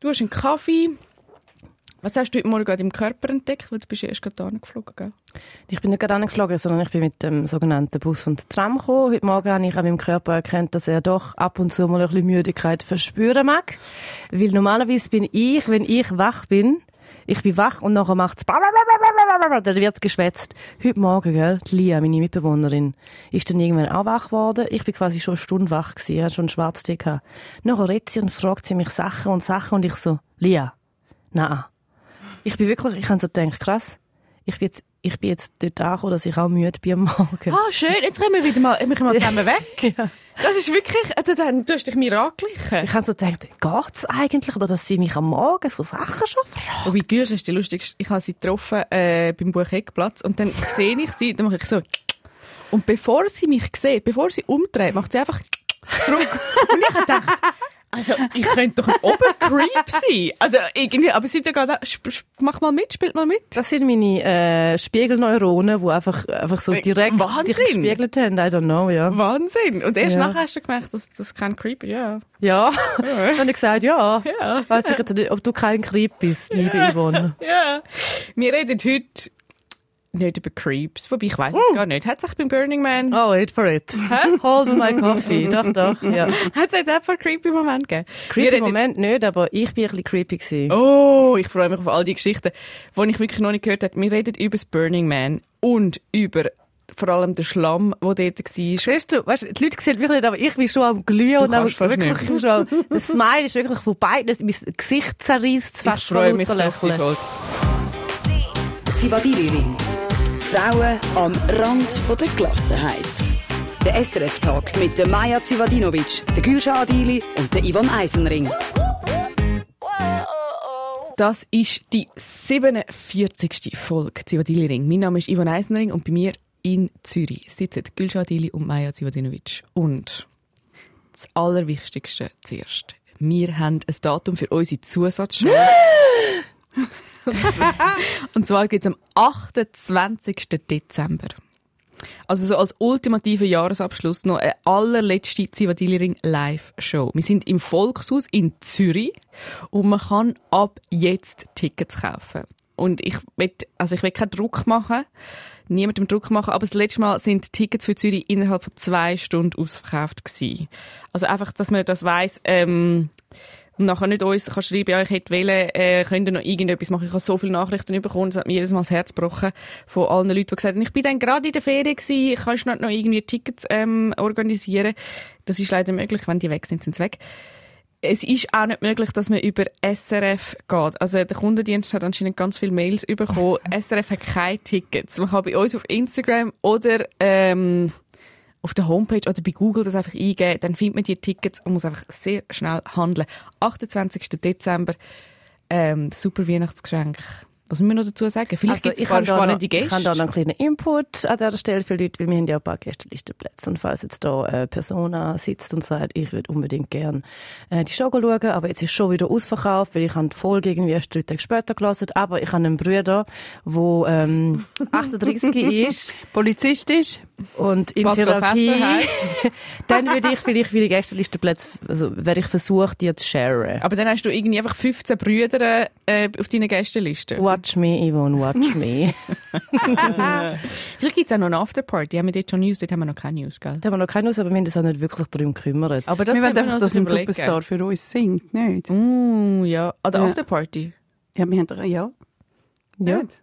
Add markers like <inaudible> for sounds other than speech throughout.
Du hast einen Kaffee. Was hast du heute Morgen an deinem Körper entdeckt? Weil du bist ja erst gerade geflogen, gell? Ich bin nicht gerade angeflogen, sondern ich bin mit dem sogenannten Bus und Tram gekommen. Heute Morgen habe ich an meinem Körper erkannt, dass er doch ab und zu mal ein bisschen Müdigkeit verspüren mag. Weil normalerweise bin ich, wenn ich wach bin, ich bin wach und nachher macht's dann wird's geschwätzt. Heute Morgen, gell, die Lia, meine Mitbewohnerin, ist dann irgendwann auch wach geworden. Ich bin quasi schon eine Stunde wach gewesen, hatte schon Schwarztee gehabt. Nachher redet sie und fragt sie mich Sachen und Sachen und ich so, Lia, na, ich bin wirklich, ich habe so gedacht, krass, ich bin jetzt, ich bin jetzt dort angekommen, dass ich auch müde bin am Morgen. Ah, schön, jetzt können wir wieder mal, wir mal zusammen weg. <laughs> ja. Das ist wirklich, äh, dann, du hast dich mir angeglichen. Ich habe so gedacht, geht's eigentlich, oder dass sie mich am Morgen so Sachen schon fragen? Oh, wie Gürsch ist die lustig. Ich habe sie getroffen, äh, beim Buch Eckplatz, und dann sehe ich sie, dann mache ich so, und bevor sie mich sieht, bevor sie umdreht, macht sie einfach zurück. <laughs> und ich habe gedacht, also, <laughs> ich <laughs> könnte doch ein Obercreep sein. Also, irgendwie, aber seid ja gerade, mach mal mit, spielt mal mit. Das sind meine, äh, Spiegelneuronen, die einfach, einfach so direkt Wahnsinn. dich gespiegelt haben. I don't know, ja. Wahnsinn. Und erst ja. nachher hast du gemerkt, dass das kein Creep ist, ja. Ja. <laughs> Dann habe ich gesagt, ja. ja. Weiß ich nicht, ob du kein Creep bist, liebe ja. Yvonne. Ja. Wir reden heute nicht über Creeps, wobei ich weiß es uh. gar nicht. Hat es sich beim Burning Man... Oh, wait for it. Hold my coffee. doch, doch, ja. Hat es jetzt einfach creepy Moment gegeben? Creepy Moment nicht, aber ich bin ein bisschen creepy gewesen. Oh, ich freue mich auf all die Geschichten, die ich wirklich noch nicht gehört habe. Wir reden über das Burning Man und über vor allem der Schlamm, der dort war. Siehst du, weißt, die Leute sehen wirklich nicht, aber ich bin schon am Glühen und am, wirklich schon, der Smile ist wirklich von beiden, mein Gesicht zerreißt fast Ich freue mich so auf die Folge. Zivadili-Ring. Frauen am Rand der Gelassenheit. Der SRF-Tag mit der Maja Zivadinovic, der Gülşah Adili und der Ivan Eisenring. Das ist die 47. Folge Zivadili Ring. Mein Name ist Ivan Eisenring und bei mir in Zürich sitzen Gülşah Adili und Maja Zivadinovic. Und das Allerwichtigste zuerst. Wir haben ein Datum für unsere Zusatzshow. <gasps> <laughs> <laughs> und zwar geht es am 28. Dezember. Also so als ultimativer Jahresabschluss noch eine allerletzte Zivadili-Ring Live-Show. Wir sind im Volkshaus in Zürich und man kann ab jetzt Tickets kaufen. Und ich will, also ich will keinen Druck machen, niemandem Druck machen, aber das letzte Mal sind Tickets für Zürich innerhalb von zwei Stunden ausverkauft gewesen. Also einfach, dass man das weiss, ähm, und nachher nicht uns kann schreiben, ja, ich hätte wollen, äh, könnt ihr noch irgendetwas machen. Ich habe so viele Nachrichten bekommen, es hat mir jedes Mal das Herz gebrochen von allen Leuten, die gesagt haben, ich bin dann gerade in der Ferien gewesen, kannst du nicht noch irgendwie Tickets ähm, organisieren? Das ist leider möglich, wenn die weg sind, sind sie weg. Es ist auch nicht möglich, dass man über SRF geht. Also der Kundendienst hat anscheinend ganz viele Mails bekommen. SRF hat keine Tickets. Man kann bei uns auf Instagram oder ähm, auf der Homepage oder bei Google das einfach eingeben, dann findet man die Tickets und muss einfach sehr schnell handeln. 28. Dezember, ähm, super Weihnachtsgeschenk. Was müssen wir noch dazu sagen? Vielleicht also, gibt es spannende Gäste. Ich habe da noch einen kleinen Input an dieser Stelle für Leute, weil wir haben ja ein paar Gästelistenplätze. Und falls jetzt da eine Person sitzt und sagt, ich würde unbedingt gerne äh, die Show schauen, aber jetzt ist schon wieder ausverkauft, weil ich habe die Folge irgendwie erst drei Tage später gelesen, aber ich habe einen Bruder, der ähm, <laughs> 38 ist. Polizist ist. Und in Therapie, <laughs> dann würde ich vielleicht für die Gästelistenplätze, also werde ich versuchen, die zu sharen. Aber dann hast du irgendwie einfach 15 Brüder äh, auf deiner Gästeliste. Watch me, Yvonne, watch me. <laughs> vielleicht gibt es auch noch eine Afterparty. Haben wir dort schon News? Dort haben wir noch keine News, gell? Da haben wir noch keine News, aber wir haben uns auch nicht wirklich darum gekümmert. Aber das wir wollen einfach, dass ein Superstar für uns singt, nicht? Uh, ja. An der ja. Afterparty? Ja, wir haben, ja. Ja. Nicht?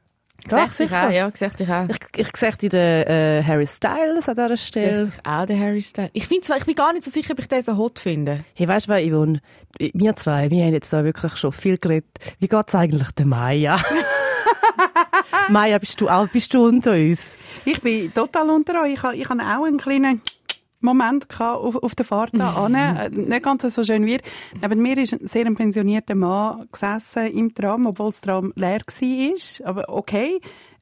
Doch, sicher. Auch, ja, gesagt ich auch. Ich, ich gesagt in der äh, Harry Styles an dieser Stelle. Ich auch den Harry Styles. Ich finde zwar, ich bin gar nicht so sicher, ob ich den so hot finde. Hey, weißt du was, Yvonne? Wir zwei, wir haben jetzt da wirklich schon viel geredet. Wie geht's eigentlich der Maya? <laughs> Maya, bist du auch, bist du unter uns? Ich bin total unter euch. Ich habe, ich habe auch einen kleinen Moment auf, auf der Fahrt da <laughs> mhm. Äh, nicht ganz so schön wie Neben mir ist ein sehr pensionierter Mann gesessen im Tram, obwohl das Tram leer war. Aber okay.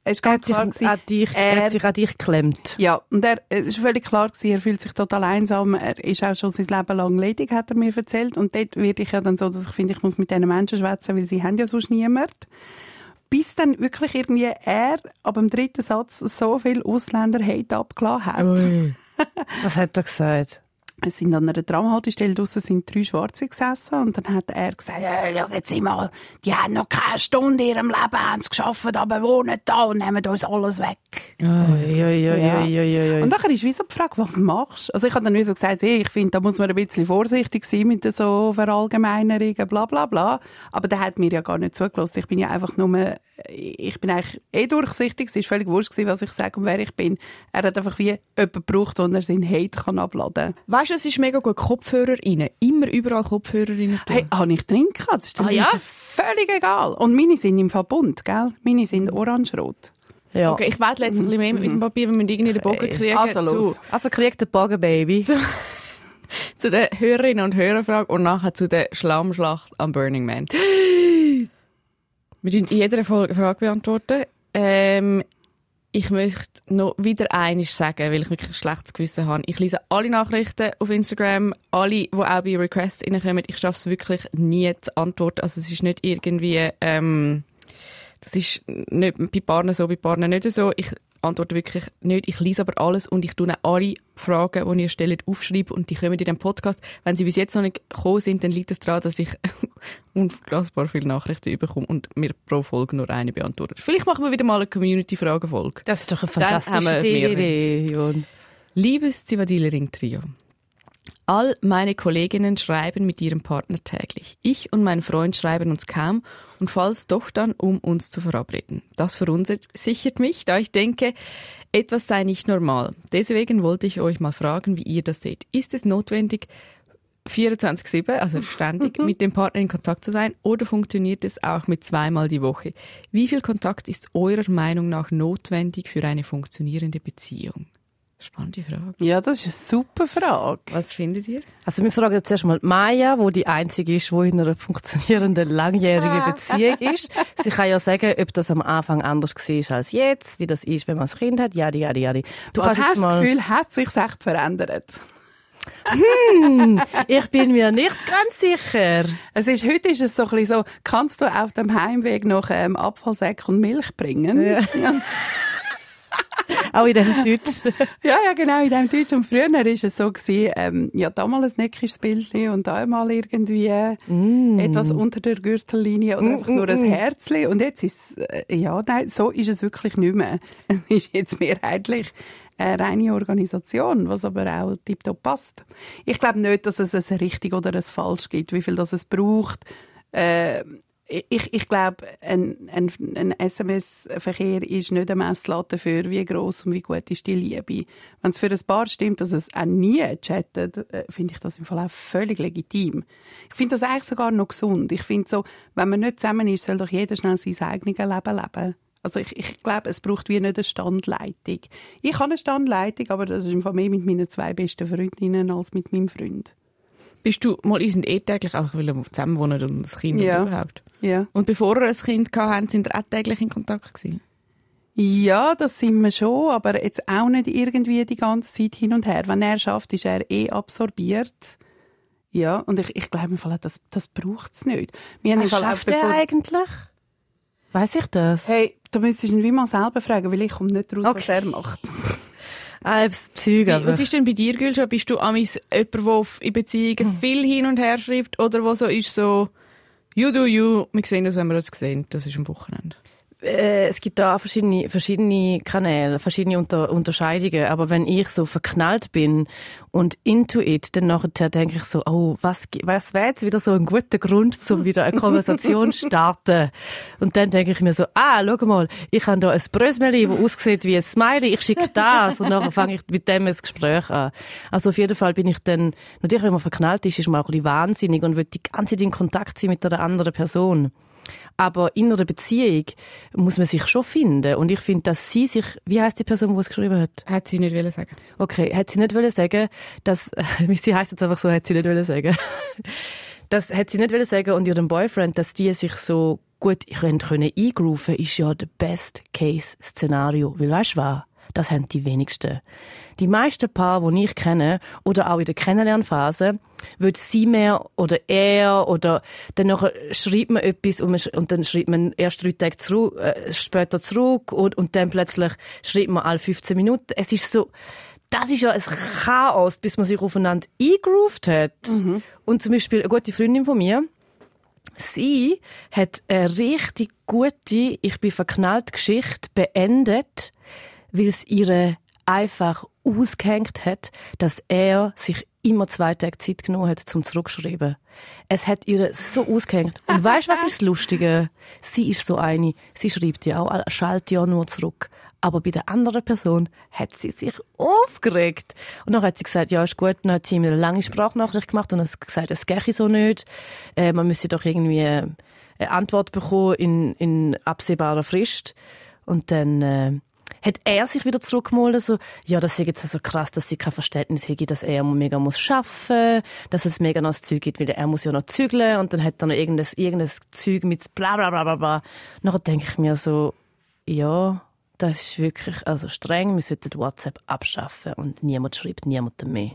Es ist ganz klar gewesen, an dich, er, hat sich an dich geklemmt. Ja, und er, es ist völlig klar gewesen, er fühlt sich total einsam. Er ist auch schon sein Leben lang ledig, hat er mir erzählt. Und dort werde ich ja dann so, dass ich finde, ich muss mit diesen Menschen schwätzen, weil sie haben ja sonst niemand. Bis dann wirklich irgendwie er ab dem dritten Satz so viel Ausländer-Hate abgelassen hat. Was hat er gesagt? Es sind an einer Tramhaltestelle draussen sind drei Schwarze gesessen und dann hat er gesagt, ja, schau jetzt mal, die haben noch keine Stunde in ihrem Leben haben sie geschafft, aber wohnen da und nehmen uns alles weg. Ja. Und dann ist wie so die Frage, was machst du? Also ich habe dann wie so gesagt, hey, ich finde, da muss man ein bisschen vorsichtig sein mit so Verallgemeinerungen, bla bla bla. Aber der hat mir ja gar nicht zugelassen. Ich bin ja einfach nur, ich bin eigentlich eh durchsichtig. Es war völlig wurscht, was ich sage und wer ich bin. Er hat einfach wie jemanden gebraucht, wo er seinen Hate kann abladen kann. Weißt du, es ist mega gut, Kopfhörer rein. Immer überall Kopfhörer rein. tun. Hey, habe ich drin gehabt? Das ist Ah, ja? Völlig egal. Und meine sind im Verbund, gell? Meine sind orange-rot. ja. Okay, ich werde jetzt ein bisschen mehr mit dem Papier, wenn wir irgendwie den Bogen kriegen. Also zu, los. Also kriegt der Bogen, Baby. <laughs> zu den Hörerinnen und Hörerfrage und nachher zu der Schlammschlacht am Burning Man. <gasps> Wir in jeder Folge Frage beantworten. Ähm, ich möchte noch wieder eines sagen, weil ich wirklich ein schlechtes Gewissen habe. Ich lese alle Nachrichten auf Instagram, alle, die auch bei Requests reinkommen. Ich schaffe es wirklich nie zu antworten. Also es ist nicht irgendwie, ähm, das ist nicht bei Paaren so, bei Paaren nicht so. Ich antworte wirklich nicht. Ich lese aber alles und ich tue alle Fragen, die ihr stellt, aufschreiben und die kommen in den Podcast. Wenn sie bis jetzt noch nicht gekommen sind, dann liegt es daran, dass ich <laughs> unfassbar viele Nachrichten bekomme und mir pro Folge nur eine beantwortet. Vielleicht machen wir wieder mal eine Community-Fragefolge. Das ist doch eine fantastische. Idee. Liebes Zivadile-Ring-Trio, all meine Kolleginnen schreiben mit ihrem Partner täglich. Ich und mein Freund schreiben uns kaum und falls doch dann, um uns zu verabreden. Das verunsichert mich, da ich denke, etwas sei nicht normal. Deswegen wollte ich euch mal fragen, wie ihr das seht. Ist es notwendig, 24-7, also ständig, mit dem Partner in Kontakt zu sein oder funktioniert es auch mit zweimal die Woche? Wie viel Kontakt ist eurer Meinung nach notwendig für eine funktionierende Beziehung? Spannende Frage. Ja, das ist eine super Frage. Was findet ihr? Also wir fragen jetzt erstmal Maya, wo die einzige ist, wo in einer funktionierenden langjährigen <laughs> Beziehung ist. Sie kann ja sagen, ob das am Anfang anders war als jetzt, wie das ist, wenn man ein Kind hat, jadi, jadi, jadi. Du jetzt hast das Gefühl, hat sich echt verändert? ich bin mir nicht ganz sicher. Es ist, heute ist es so ein bisschen so, kannst du auf dem Heimweg noch ähm, Abfallsäcke und Milch bringen? Ja. <laughs> Auch in dem Deutsch. <laughs> Ja, ja, genau, in dem Deutsch. Und früher war es so, gewesen, ähm, ja, da mal ein neckisches Bildchen und da mal irgendwie Mm. etwas unter der Gürtellinie oder einfach nur ein Herzchen. Und jetzt ist es, äh, ja, nein, so ist es wirklich nicht mehr. <laughs> Es ist jetzt mehrheitlich eine reine Organisation, was aber auch tiptop passt. Ich glaube nicht, dass es ein richtig oder ein falsch gibt, wie viel das es braucht. Äh, ich, ich glaube, ein, ein, ein SMS-Verkehr ist nicht eine Messlatte dafür, wie groß und wie gut ist die Liebe. Wenn es für ein Paar stimmt, dass es auch nie chattet, äh, finde ich das im Fall auch völlig legitim. Ich finde das eigentlich sogar noch gesund. Ich finde so, wenn man nicht zusammen ist, soll doch jeder schnell sein eigenes Leben leben. Also ich, ich glaube, es braucht wie nicht eine Standleitung. Ich habe eine Standleitung, aber das ist im Fall mehr mit meinen zwei besten Freundinnen als mit meinem Freund. Bist du mal, ihr sind eh täglich auch weil ihr zusammen wohnen und das Kind Ja. überhaupt? Ja. Und bevor ihr ein Kind habt, sind ihr auch täglich in Kontakt gewesen? Ja, das sind wir schon, aber jetzt auch nicht irgendwie die ganze Zeit hin und her. Wenn er schafft, ist er eh absorbiert. Ja, und ich, ich glaube im Fall, das, das braucht es nicht. Wir Was schafft er eigentlich? Weiß ich das? Hey, da müsstest du ihn wie mal selber fragen, weil ich komme nicht raus, was Okay. er macht. Ah, das Zeug, aber. was ist denn bei dir, Gülscha? Bist du amis jemand, der in Beziehungen viel hin und her schreibt oder wo so ist so «You do you, wir sehen uns, wenn wir uns sehen, das ist am Wochenende». Äh, es gibt da verschiedene, verschiedene Kanäle, verschiedene Unter Unterscheidungen. Aber wenn ich so verknallt bin und into it, dann nachher denke ich so, oh, was, was wäre jetzt wieder so ein guter Grund, um wieder eine Konversation zu starten? Und dann denke ich mir so, ah, schau mal, ich habe da ein Brösmeli, das aussieht wie ein Smiley, ich schicke das. Und dann fange ich mit dem ein Gespräch an. Also auf jeden Fall bin ich dann, natürlich, wenn man verknallt ist, ist man auch ein bisschen wahnsinnig und will die ganze Zeit in Kontakt sein mit einer anderen Person. Aber in einer Beziehung muss man sich schon finden. Und ich finde, dass sie sich, wie heißt die Person, die es geschrieben hat? Hat sie nicht wollen sagen. Okay, hat sie nicht wollen sagen, dass, <laughs> wie sie heißt jetzt einfach so, hat sie nicht wollen sagen. <laughs> Das hat sie nicht wollen sagen und ihrem Boyfriend, dass die sich so gut können, können eingrooven, ist ja das Best Case Szenario. Weil weißt du was? Das haben die wenigsten. Die meisten Paare, die ich kenne, oder auch in der Kennenlernphase, wird sie mehr oder er oder dann schreibt man etwas und, dann schreibt man erst drei Tage zurück, äh, später zurück und, und dann plötzlich schreibt man alle 15 Minuten. Es ist so, das ist ja ein Chaos, bis man sich aufeinander eingegroovt hat. Und zum Beispiel eine gute Freundin von mir, sie hat eine richtig gute «Ich bin verknallt» Geschichte beendet, weil es ihre einfach ausgehängt hat, dass er sich immer zwei Tage Zeit genommen hat zum zurückschreiben. Es hat ihr so ausgehängt. Und weißt, was ist das Lustige? Sie ist so eine. Sie schreibt ja auch, schaltet ja nur zurück. Aber bei der anderen Person hat sie sich aufgeregt. Und dann hat sie gesagt, ja, ist gut. Dann hat sie mir eine lange Sprachnachricht gemacht und hat gesagt, es gehe so nicht. Äh, man müsse doch irgendwie eine Antwort bekommen in, in absehbarer Frist. Und dann äh, hat er sich wieder zurückgemalt, so, ja, das ist jetzt so krass, dass sie kein Verständnis hätte, dass er mega muss schaffen, dass es mega noch das Zeug gibt, weil er muss ja noch zügeln und dann hat er noch irgendein, irgendein Zeug mit bla bla bla bla bla. Nachher denke ich mir so, ja, das ist wirklich also streng, wir sollten WhatsApp abschaffen und niemand schreibt niemandem mehr.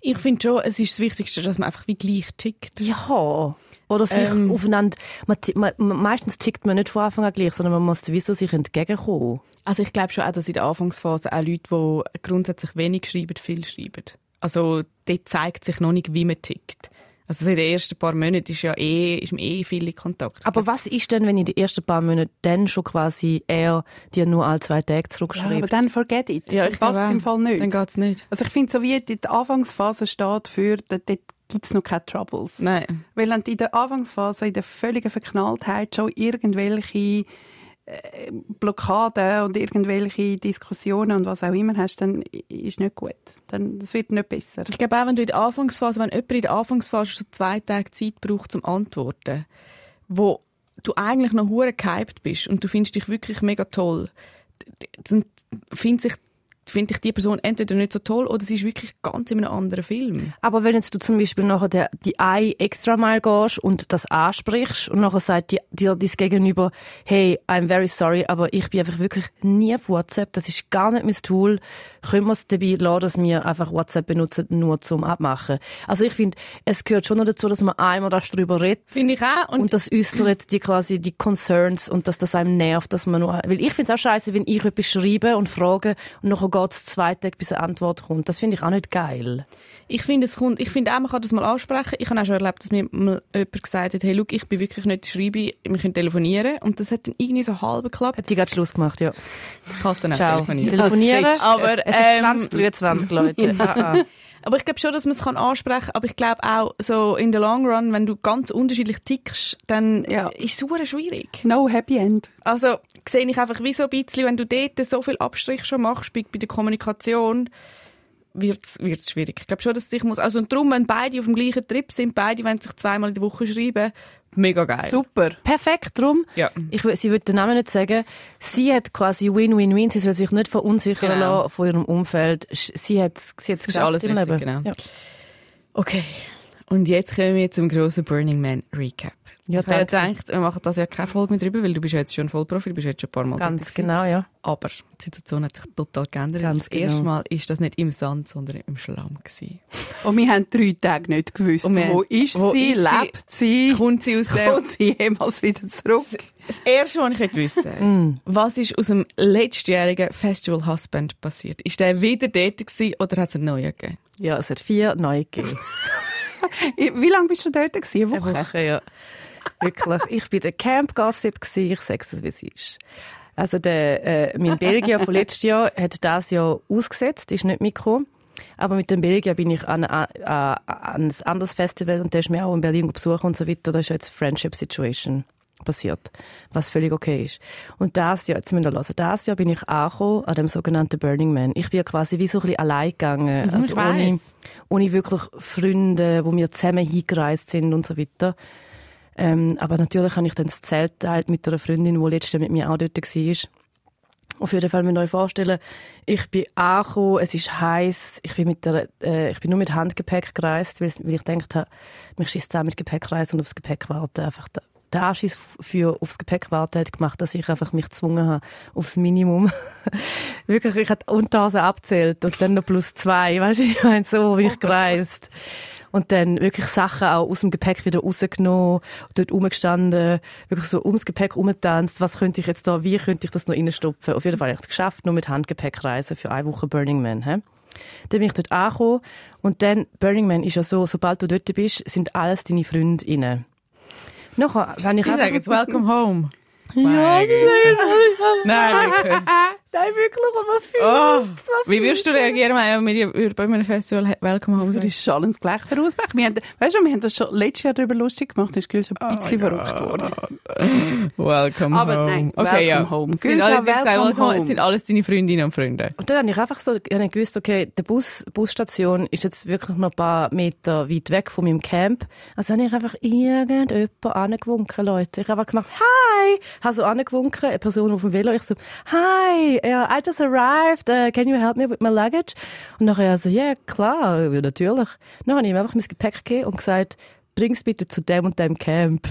Ich finde schon, es ist das Wichtigste, dass man einfach wie gleich tickt. Ja. Oder sich Ähm. aufeinander, man, man, man, meistens tickt man nicht von Anfang an gleich, sondern man muss wieso sich entgegenkommen. Also ich glaube schon auch, dass in der Anfangsphase auch Leute, die grundsätzlich wenig schreiben, viel schreiben. Also dort zeigt sich noch nicht, wie man tickt. Also so in den ersten paar Monaten ist ja eh, ist man eh viel in Kontakt. Aber was ist denn, wenn in den ersten paar Monaten dann schon quasi er dir nur alle zwei Tage Ja, zurückschreibt? aber dann forget it. ja, ich passt im Fall nicht. Dann geht's nicht. Also ich finde, so wie die Anfangsphase steht für, dort gibt es noch keine Troubles. Nein. Weil in der Anfangsphase, in der völligen Verknalltheit schon irgendwelche äh, Blockaden und irgendwelche Diskussionen und was auch immer hast, dann ist nicht gut. Dann, das wird nicht besser. Ich glaube auch, wenn du in der Anfangsphase, wenn jemand in der Anfangsphase so zwei Tage Zeit braucht zum Antworten, wo du eigentlich noch hure gehypt bist und du findest dich wirklich mega toll, dann findet sich finde ich die Person entweder nicht so toll oder sie ist wirklich ganz in einem anderen Film. Aber wenn jetzt du zum Beispiel nachher der, die eine extra mal gehst und das ansprichst und nachher sagt dir, dir dein Gegenüber, hey, I'm very sorry, aber ich bin einfach wirklich nie auf WhatsApp, das ist gar nicht mein Tool, können wir es dabei lassen, dass wir einfach WhatsApp benutzen, nur zum Abmachen. Also ich finde, es gehört schon noch dazu, dass man einmal darüber redet. Finde ich auch. Und, Und, das äußert die quasi die Concerns und dass das einem nervt, dass man nur, weil ich finde es auch scheiße, wenn ich etwas schreibe und frage und nachher geht es zwei Tage, bis eine Antwort kommt. Das finde ich auch nicht geil. ich finde, es kommt, ich finde auch, man kann das mal ansprechen. Ich habe auch schon erlebt, dass mir mal jemand gesagt hat, hey, look, ich bin wirklich nicht schreibe, wir können telefonieren. Und das hat dann irgendwie so halb geklappt. Hat die gerade Schluss gemacht, ja. Ich dann auch Ciao. telefonieren. Telefonieren. Aber, es ist ähm, 2023, Leute. <laughs> ah, ah. Aber ich glaube schon, dass man es kann ansprechen kann. Aber ich glaube auch, so in the long run, wenn du ganz unterschiedlich tickst, dann Ja. ist es super schwierig. No happy end. Also sehe ich einfach wie so ein bisschen, wenn du dort so viel Abstrich schon machst bei, bei der Kommunikation, wird es schwierig. Ich glaube schon, dass ich muss... Also und darum, wenn beide auf dem gleichen Trip sind, beide wollen sich zweimal in der Woche schreiben, mega geil. Super. Perfekt, drum. Ja. Ich, sie will den Namen nicht sagen. Sie hat quasi Win-Win-Win. Sie soll sich nicht verunsichern Genau. lassen von ihrem Umfeld. Sie hat sie hat's geschafft alles im richtig, Leben. genau. Ja. Okay. Und jetzt kommen wir zum grossen Burning Man Recap. Ja, ich habe ja gedacht, wir machen das ja keine Folge mehr drüber, weil du bist ja jetzt schon Vollprofi, du bist jetzt schon ein paar Mal Ganz genau, ja. Aber die Situation hat sich total geändert. Ganz das genau. erste Mal ist das nicht im Sand, sondern im Schlamm gewesen. Und wir haben drei Tage nicht gewusst, wo haben- ist wo sie, ist sie? lebt sie, Kommt sie aus dem... kommt sie jemals wieder zurück. Das Erste, was ich möchte wissen <laughs> was ist aus dem letztjährigen Festival Husband passiert? Ist der wieder dort gewesen oder hat es einen neuen gegeben? Ja, es hat vier neue gegeben. <laughs> Wie lange bist du dort? Gewesen? Eine Eine Woche? Woche, ja. Wirklich. Ich bin der Camp Gossip. Ich sag's es, wie es ist. Also der, äh, mein Belgier von letztes Jahr hat das Jahr ausgesetzt, ist nicht mitgekommen. Aber mit dem Belgier bin ich an, an, an ein anderes Festival und der ist mir auch in Berlin besuchen und so weiter. Da ist jetzt Friendship Situation passiert, was völlig okay ist. Und das Jahr, jetzt müsst ihr hören, das Jahr bin ich angekommen an dem sogenannten Burning Man. Ich bin quasi wie so ein bisschen allein gegangen. also ich ohne, ohne wirklich Freunde, wo wir zusammen hingereist sind und so weiter. Ähm, aber natürlich habe ich dann das Zelt teilt mit einer Freundin, die letztes Jahr mit mir auch dort war. Auf jeden Fall müsst ihr euch vorstellen, ich bin angekommen, es ist heiß, ich bin, mit der, äh, ich bin nur mit Handgepäck gereist, weil, weil ich gedacht habe, mich schießt zusammen mit Gepäck reisen und aufs Gepäck warten. Einfach der, der Anschiss für aufs Gepäck warten hat gemacht, dass ich einfach mich gezwungen habe, aufs Minimum. <laughs> Wirklich, ich habe Unterhose abzählt und dann noch plus zwei. Weißt du, ich meine, so bin ich <laughs> gereist. Und dann wirklich Sachen auch aus dem Gepäck wieder rausgenommen, dort rumgestanden, wirklich so ums Gepäck rumgetanzt. Was könnte ich jetzt da, wie könnte ich das noch reinstopfen? Auf jeden Fall habe ich es geschafft, nur mit Handgepäck reisen für eine Woche Burning Man. He? Dann bin ich dort angekommen und dann, Burning Man ist ja so, sobald du dort bist, sind alles deine Freundinnen. Nachher, wenn ich Ich sage jetzt Welcome Home. Ja, das Güte. Nein, wirklich. Aber viel. Oh. Wie würdest du reagieren, wenn wir bei einem Festival Welcome Home Du sagen? bist schallendes Gelächter ausbrechen. Wir haben, weißt du, wir haben das schon letztes Jahr darüber lustig gemacht. Das ist Gülsch ein bisschen verrückt worden. <laughs> Welcome Aber Home. nein, okay, welcome ja. home. Sind alle, welcome welcome home. sind alles deine Freundinnen und Freunde. Und dann habe ich einfach so ich habe gewusst, okay, die Bus, Busstation ist jetzt wirklich noch ein paar Meter weit weg von meinem Camp. Also habe ich einfach irgendjemanden angewunken, Leute. Ich habe einfach gemacht, hi! Habe so angewunken, eine Person auf dem Velo. Ich so, hi, yeah, I just arrived, uh, can you help me with my luggage? Und nachher so, ja, klar, ja, natürlich. Dann habe ich ihm einfach mein Gepäck gegeben und gesagt, bring's bitte zu dem und dem Camp.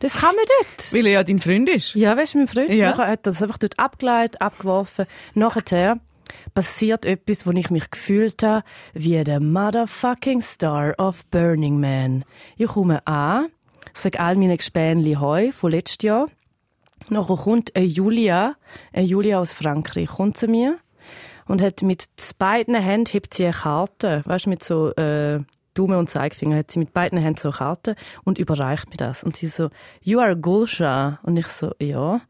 Das kann man dort. Weil er ja dein Freund ist. Ja, weißt du, mein Freund Ja. nachher hat das einfach dort abgeleitet, abgeworfen. Nachher passiert etwas, wo ich mich gefühlt habe wie der motherfucking Star of Burning Man. Ich komme an, sage all meine Gespänli Heu von letztes Jahr. Nachher kommt eine Julia, eine Julia aus Frankreich, kommt zu mir und hat mit beiden Händen hebt sie eine Karte, weißt mit so äh, Daumen und Zeigefinger hat sie mit beiden Händen so eine Karte und überreicht mir das. Und sie so, you are Gulsha. Und ich so, ja.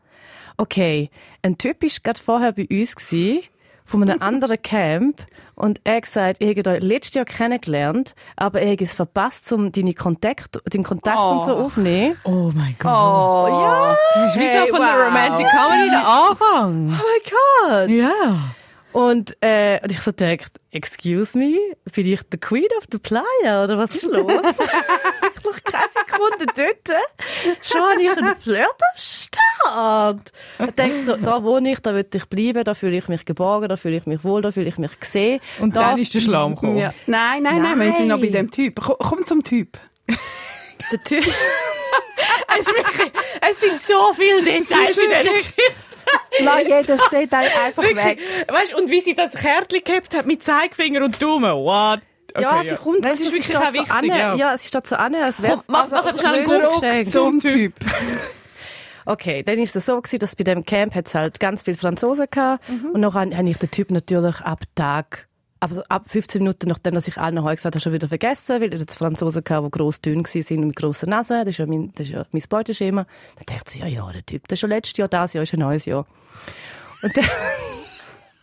Okay, ein Typ ist gerade vorher bei uns gsi von einem anderen Camp und er hat gesagt, ich habe euch letztes Jahr kennengelernt, aber er hat es verpasst, um deine Kontakt, den Kontakt und so Oh. aufzunehmen. Oh mein Gott. Oh, ja. Das ist wie so Hey, von der wow. Romantic Comedy der Anfang. Oh mein Gott! Ja. Und, äh, und ich so dachte, excuse me, bin ich the Queen of the Playa, oder was ist los? <laughs> keine Sekunde dort. Schon habe ich einen Flirt am Start. Ich denke so, da wohne ich, da will ich bleiben, da fühle ich mich geborgen, da fühle ich mich wohl, da fühle ich mich gesehen. Und da, dann ist der Schlamm gekommen. Ja. Nein, nein, nein, wir sind noch bei dem Typ. Komm, komm zum Typ. der Typ, <laughs> Es, wirklich, es sind so viele Details in dieser Geschichte. Lass jedes Detail einfach weg. Weißt, und wie sie das Kärtchen gehabt hat mit Zeigefinger und Daumen. What? ja, Okay, sie kommt, Nein, es ist sie wirklich auch so wichtig, an, ja. ja, sie steht so an, als wäre Komm, mach- mach ein schnell Zurück Geschenk. Zum Typ. <laughs> Okay, dann ist es so gewesen, dass bei dem Camp hat's halt ganz viele Franzosen gehabt Mhm. und noch habe ich den Typ natürlich ab Tag, also ab 15 Minuten nachdem, dass ich allen heute gesagt habe, schon wieder vergessen, weil es jetzt Franzosen gehabt, die gross dünn waren und mit grossen Nase. Das ist ja mein, das ist ja mein Beuteschema. Dann dachte ich, ja, ja, der Typ, das ist schon letztes Jahr, das Jahr ist ein neues Jahr. Und dann,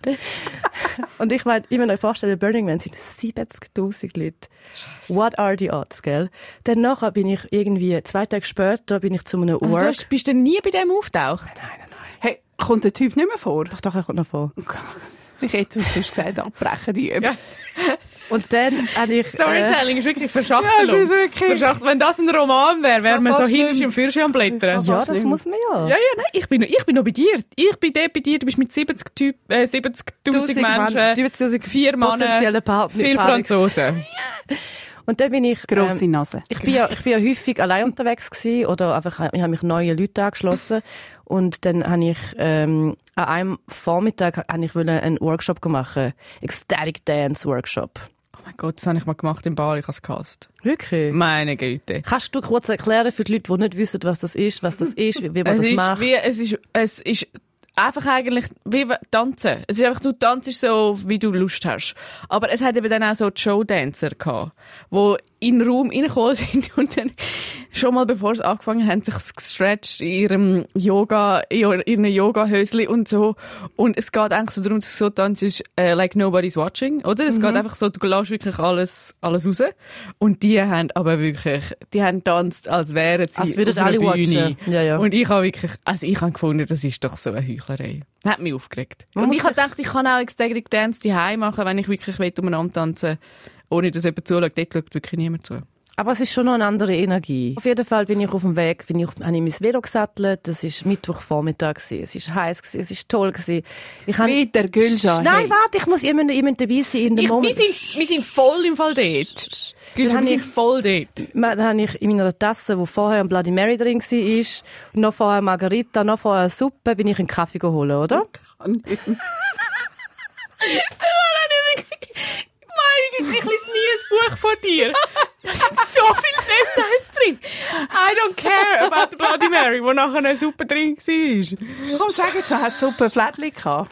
<laughs> und ich meine, ich muss euch vorstellen, Burning Man sind 70.000 Leute. What are the odds, gell? Dann nachher bin ich irgendwie, zwei Tage später, bin ich zu einem Also, du Work. hast, bist du nie bei dem auftaucht? Hey, kommt der Typ nicht mehr vor? Doch, doch, er kommt noch vor. <laughs> Ich hätte sonst gesagt, abbrechen die Übung. Ja. <laughs> Und dann habe ich... Äh, Storytelling ist wirklich Verschachtelung. Ja, es ist wirklich- Verschachtelung. Wenn das ein Roman wäre, wäre man so hinten schlimm. im Führerschein am Blättern. ja, das muss man ja. Ja, ja, nein, ich bin, noch, ich bin noch bei dir. Ich bin dort bei dir, du bist mit 70 Typ, äh, 70'000 Menschen, 70'000 vier Männer, potenzielle Partner. viele Partner. Franzosen. <laughs> Und dann bin ich... Grosse ähm, Nase. ich bin ja, ich bin ja häufig allein unterwegs gewesen, oder einfach, ich habe mich neue Leute angeschlossen. Und dann habe ich, ähm, an einem Vormittag habe ich einen Workshop machen. Ecstatic Dance Workshop. Mein Gott, das habe ich mal gemacht im Bar, ich habe es gehasst. Wirklich? Meine Güte. Kannst du kurz erklären für die Leute, die nicht wissen, was das ist, was das ist, wie, wie man Es das ist, macht? wie, es ist, es ist einfach eigentlich wie tanzen. Es ist einfach, du tanzt so, wie du Lust hast. Aber es hat eben dann auch so Showdancer gehabt, wo in den Raum reingekommen sind <laughs> und dann schon mal bevor sie angefangen haben, sich gestretcht in ihrem Yoga, in ihren Yoga-Hösli und so. Und es geht eigentlich so darum, dass du so tanzt, äh, like nobody's watching, oder? Es geht einfach so, du lässt wirklich alles, alles raus. Und die haben aber wirklich, die haben tanzt, als wären sie Als würden auf alle Bühne. watchen. Ja, ja. Und ich habe wirklich, also ich habe gefunden, das ist doch so eine Heuchlerei. Das hat mich aufgeregt. Man und ich habe gedacht, ich kann auch Ecstatic Dance daheim machen, wenn ich wirklich will, umeinander tanzen ohne dass jemand zuschaut. Dort schaut wirklich niemand zu. Aber es ist schon noch eine andere Energie. Auf jeden Fall bin ich auf dem Weg, bin ich, auf- habe ich mein Velo gesattelt. Das war Mittwochvormittag. Es war heiß, gewesen, es war toll. gewesen. Ich habe- Wieder Gülscha. Nein, hey. warte, ich muss immer, immer dabei sein in dem Ich, wir, Moment. sind, wir sind voll im Fall dort. Gülscha, wir sind ich- voll dort. Dann habe ich in meiner Tasse, wo vorher ein Bloody Mary drin war, noch vorher Margarita, noch vorher eine Suppe, bin ich einen Kaffee geholt, oder? Meine Güte, ich lese nie ein Buch von dir. Da sind so viele Details drin. I don't care about the Bloody Mary, wo nachher eine Suppe drin war. Komm, sag jetzt, hat Suppe Flättchen gehabt?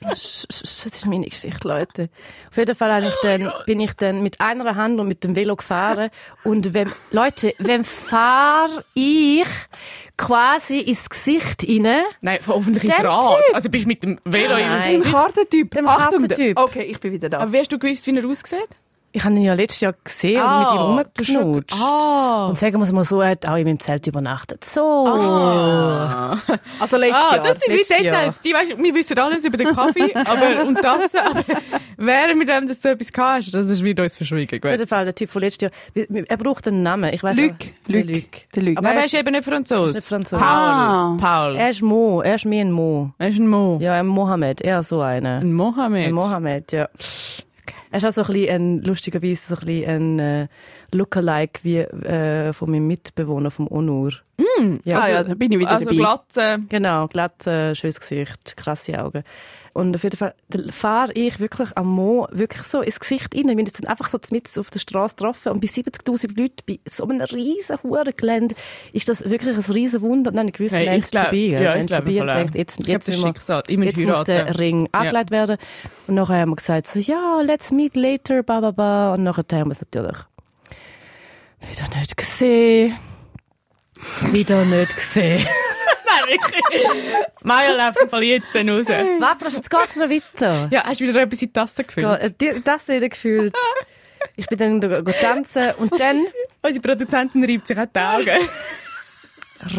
Das ist meine Geschichte, Leute. Auf jeden Fall ich dann, bin ich dann mit einer Hand und mit dem Velo gefahren. Und wenn, Leute, wem fahre ich quasi ins Gesicht rein? Nein, hoffentlich ins Rad. Typ. Also bist du mit dem Velo Nein. in Ein Kartentyp. Dem Achtung, Kartentyp. Okay, ich bin wieder da. Aber wie hast du gewusst, wie er aussieht? Ich habe ihn ja letztes Jahr gesehen und mit ihm rumgeknutscht. Ah. Und sagen wir es mal so, er hat auch in meinem Zelt übernachtet. So. Also letztes Ah, Jahr. das sind wie Details. Die, weißt, wir wissen alles über den Kaffee <laughs> aber, und das. Aber während mit dem, dass du etwas gehabt hast, das ist wieder uns verschwiegen. Auf jeden Fall, der Typ von letztes Jahr. Er braucht einen Namen. Ich weiß Luc. Luc. Luc. Der Luc. Aber er er ist, ist eben nicht Franzose. ist nicht Franzose. Paul. Ah. Paul. er ist Mo. Er ist mehr ein Mo. Er ist ein Mo. Ja, ein Mohammed. Eher so einer. Ein Mohammed. Ein Mohammed, ja. Er ist auch so ein bisschen lustigerweise so ein bisschen ein äh, Lookalike wie äh, von meinem Mitbewohner vom Onur. Ja, ah, ja, da bin ich wieder also dabei. Glatze. Genau, glatt, äh, schönes Gesicht, krasse Augen. Und auf jeden Fall da fahre ich wirklich am Mo wirklich so ins Gesicht rein. Wir haben uns dann einfach so mit auf der Straße getroffen und bei 70'000 Leuten, bei so einem riesen Hurengelände, ist das wirklich ein riesen Wunder. Und dann habe ich gewusst, Hey, ich glaub- be. ja, ich glaube denkt, jetzt, jetzt, wir-. Ich muss jetzt muss der. Ring Ja. abgelegt werden. Und nachher haben wir gesagt, so, ja, let's meet later, ba, ba, ba. Und nachher haben wir es natürlich wieder nicht gesehen. Wieder nicht gesehen. Maya läuft im Fall jetzt dann raus. Warte, jetzt geht's noch weiter. Ja, hast du wieder etwas in die Tasse gefüllt? Äh, die- Das hätte ich gefühlt. Ich bin dann tanzen und dann Unsere Produzentin reibt sich auch die Augen.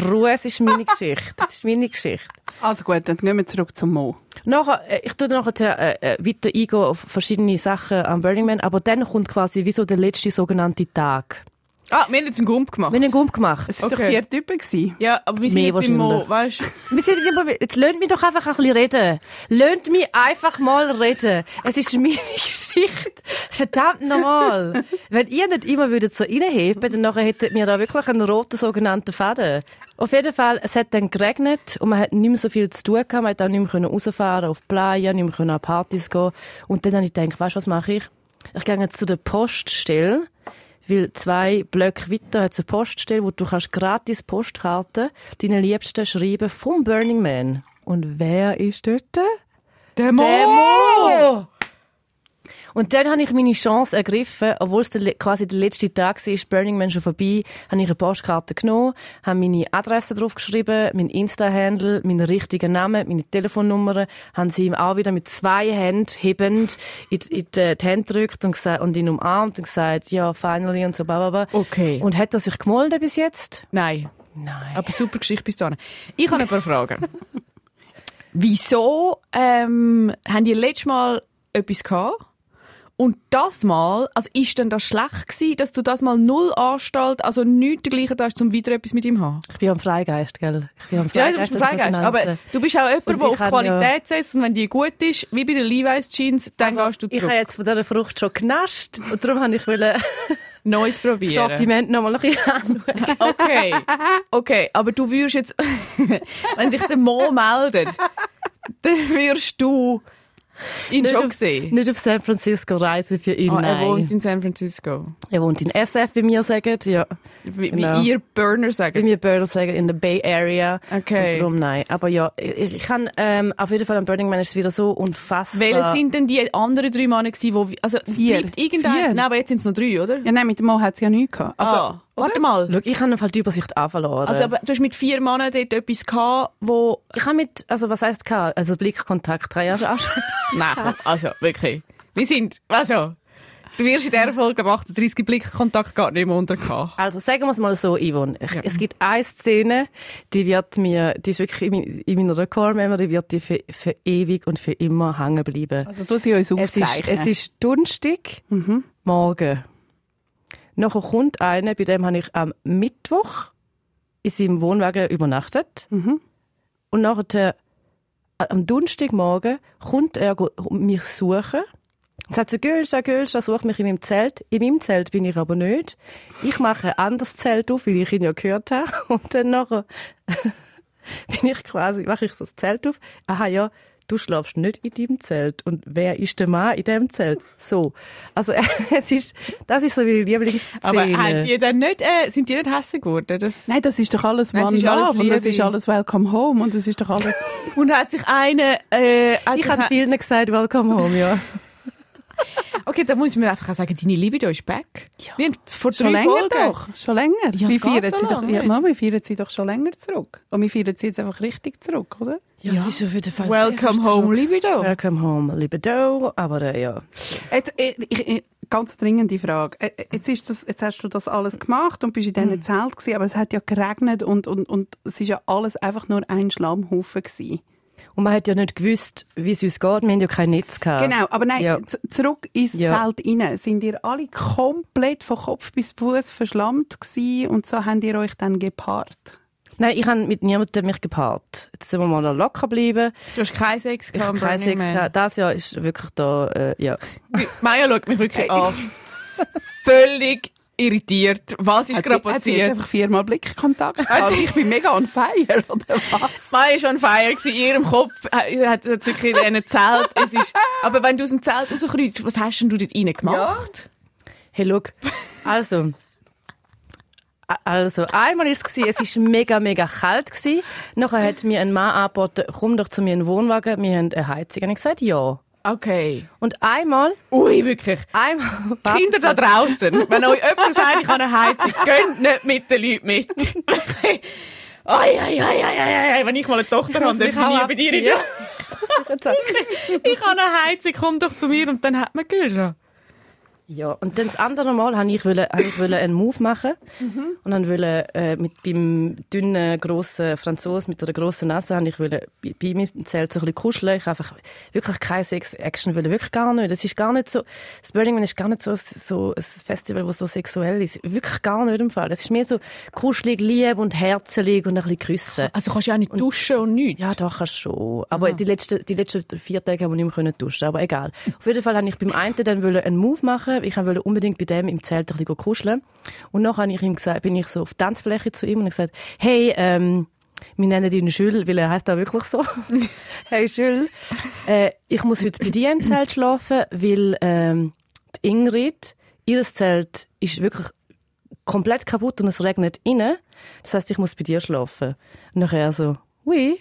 Ruhe, es ist meine Geschichte. Das ist meine Geschichte. Also gut, dann gehen wir zurück zum Mo. Nachher, äh, ich tue nachher äh, weiter eingehen auf verschiedene Sachen am Burning Man, aber dann kommt quasi wie so der letzte sogenannte Tag. Ah, wir haben jetzt einen Gump gemacht. Wir haben einen Gump gemacht. Es waren Okay. doch vier Typen. Gewesen. Ja, aber wir sind Mehr jetzt beim Mo, weißt Wir sind immer, jetzt lasst mich doch einfach ein bisschen reden. Lasst mich einfach mal reden. Es ist meine <laughs> Geschichte. Verdammt normal. Wenn ihr nicht immer würdet so reinheben, dann nachher hättet wir da wirklich einen roten sogenannten Faden. Auf jeden Fall, es hat dann geregnet und man hat nicht mehr so viel zu tun gehabt. Man hat auch nicht mehr können rausfahren auf die Playa, nicht mehr können an Partys gehen. Und dann habe ich gedacht, weißt du, was mache ich? Ich gehe jetzt zu der Poststelle, weil zwei Blöcke weiter hat es eine Poststelle, wo du kannst gratis Postkarten deinen Liebsten schreiben vom Burning Man. Und wer ist dort? Der Mo! Und dann habe ich meine Chance ergriffen, obwohl es der, quasi der letzte Tag war, Burning Man schon vorbei, habe ich eine Postkarte genommen, habe meine Adresse draufgeschrieben, mein Insta-Handle, meinen richtigen Namen, meine Telefonnummer, haben sie ihm auch wieder mit zwei Händen hebend in, die- in die die Hände gedrückt und, gesagt, und ihn umarmt und gesagt, ja, finally und so, bla, bla, bla. Okay. Und hat er sich gemolden bis jetzt? Nein. Nein. Aber super Geschichte bis dahin. Ich habe ein paar Fragen. <laughs> Wieso ähm, haben die letztes Mal etwas gehabt? Und das Mal, also ist denn das schlecht gewesen, dass du das mal null Anstalt, also nichts dergleichen hast, um wieder etwas mit ihm zu haben? Ich bin am Freigeist, gell? Ich bin am Ja, Freigeist. du bist ein der Freigeist, aber du bist auch jemand, der ich auf Qualität setzt und wenn die gut ist, wie bei den Levi's Jeans, dann gehst du Ich zurück. habe jetzt von dieser Frucht schon genascht und darum habe ich wollte <laughs> Neues probieren. Sortiment noch mal ein bisschen anschauen. Okay, okay, aber du würdest jetzt, <laughs> wenn sich der Mo meldet, dann würdest du ihn Nicht schon auf- sehen. Nicht auf San Francisco reisen für ihn, Ah, er nein. wohnt in San Francisco. er wohnt in SF, wie wir sagen, ja. Wie, Genau. wie ihr Burner Wie sagt. wir Burner sagen, in der Bay Area. Okay. Und darum nein. Aber ja, ich, ich kann, ähm, auf jeden Fall am Burning Man ist es wieder so unfassbar. Welche sind denn die anderen drei Männer gewesen, wo, wir- also, Vier. bleibt irgendein, Vier. nein, aber jetzt sind es noch drei, oder? Ja, nein, mit dem Mo hat es ja nichts gehabt. Also, ah, warte mal. Schau, ich habe im Fall die Übersicht auch verloren. Also, aber du hast mit vier Männern dort etwas gehabt, wo, ich habe mit, also was heisst gehabt? Also Blickkontakt, drei Jahre auch schon. <laughs> nein, also, wirklich. Wir sind, also, du wirst in dieser Folge am 38 Blickkontakt gar nicht mehr unterkommen. Also sagen wir es mal so, Yvonne. Ich, Ja. Es gibt eine Szene, die wird mir, die ist wirklich in, mein- in meiner Core-Memory, wird die für, für ewig und für immer hängen bleiben. also du sie uns Es ist, aufzeichnen. es ist Donnerstag, morgen. Nachher kommt einer, bei dem habe ich am Mittwoch in seinem Wohnwagen übernachtet. Mhm. Und nachher, am Donnerstagmorgen kommt er mich suchen. Und sagt so, Gülscha, Gülscha, such mich in meinem Zelt. In meinem Zelt bin ich aber nicht. Ich mache ein anderes Zelt auf, weil ich ihn ja gehört habe. <laughs> Und dann nachher <laughs> bin ich quasi, mache ich das Zelt auf. Aha, ja, du schlafst nicht in deinem Zelt. Und wer ist der Mann in dem Zelt? So. Also, <laughs> es ist, das ist so meine Lieblingsszene. Aber haben die dann nicht, äh, sind die nicht hässlich geworden? Das Nein, das ist doch alles Nein, es One ist alles Love und das ist alles Welcome Home und das ist doch alles... <laughs> und hat sich eine, äh, hat ich habe vielen gesagt, welcome home, ja. <laughs> Okay, da muss ich mir einfach auch sagen, deine Libido ist back. Ja. Wir haben vor Schon länger Folgen. doch, schon länger. Ja, wir, feiern so sie doch, lang, ja? Mama, wir feiern sie doch schon länger zurück. Und wir feiern sie jetzt einfach richtig zurück, oder? Ja, Ja. ist auf jeden Fall Welcome home, zurück. Libido. Welcome home, Libido. Aber äh, ja. Jetzt, äh, ich, ich, ganz dringende Frage. Äh, äh, Jetzt, ist das, jetzt hast du das alles gemacht und bist in Mhm. diesem Zelt gewesen, aber es hat ja geregnet und, und, und es ist ja alles einfach nur ein Schlammhaufen gewesen. Und man hat ja nicht gewusst, wie es uns geht. Wir haben ja kein Netz gehabt. Genau, aber nein, Ja. zurück ins Ja. Zelt rein. Sind ihr alle komplett von Kopf bis Fuß verschlammt gewesen und so habt ihr euch dann gepaart? Nein, ich habe mit niemandem mich gepaart. Jetzt sind wir mal locker bleiben. Du hast keinen Sex Ich gehabt, habe am keinen Sex gehabt. Das Jahr ist wirklich da, äh, ja. Maya schaut mich wirklich an. Völlig irritiert. Was ist gerade sie, hat sie jetzt passiert? einfach viermal Blickkontakt? Also ich bin mega on fire, oder was? <laughs> Maya war on fire in ihrem Kopf. Hat, hat wirklich in einem Zelt. Es ist, aber wenn du aus dem Zelt rauskreuzst, was hast denn du dort rein gemacht? Hey, look. Also. Also, einmal ist es es ist mega, mega kalt gewesen. Nachher hat mir ein Mann angeboten, komm doch zu mir in den Wohnwagen, wir haben eine Heizung. Und ich gesagt, ja. Okay. Und einmal, Ui, wirklich. einmal, <laughs> Kinder da draußen, wenn euch jemand sagt, ich habe eine Heizung, <laughs> geht nicht mit den Leuten mit. Ai, ai, ai, ai, ai, wenn ich mal eine Tochter habe, darf sie nie bei dir in <laughs> Ich habe eine Heizung, komm doch zu mir und dann hat man Kühlschrank. Ja, und dann das andere Mal wollte ich, wollte, habe ich wollte einen Move machen und dann wollte äh, mit beim dünnen, grossen Franzos mit einer grossen Nase habe ich wollte bei, mir im Zelt so ein bisschen kuscheln. Ich habe einfach wirklich keine Sex-Action wollte, wirklich gar nicht. Das ist gar nicht so, das Burning Man ist gar nicht so, so ein Festival, das so sexuell ist. Wirklich gar nicht im Fall. Es ist mehr so kuschelig, lieb und herzelig und ein bisschen küssen. Also kannst du ja auch nicht duschen und nichts. Ja, doch, kannst du schon. Aber die letzten, die letzten vier Tage haben wir nicht mehr können duschen. Aber egal. Auf jeden Fall wollte ich beim einen dann einen Move machen. Ich wollte unbedingt bei dem im Zelt ein bisschen kuscheln. Und nachher habe ich ihm gesagt, bin ich so auf die Tanzfläche zu ihm und gesagt, hey, ähm, wir nennen ihn Jules, weil er heißt auch wirklich so. <laughs> hey Jules, äh, ich muss heute bei dir im Zelt schlafen, weil ähm, die Ingrid, ihr Zelt ist wirklich komplett kaputt und es regnet innen. Das heißt, ich muss bei dir schlafen. Und nachher so, oui.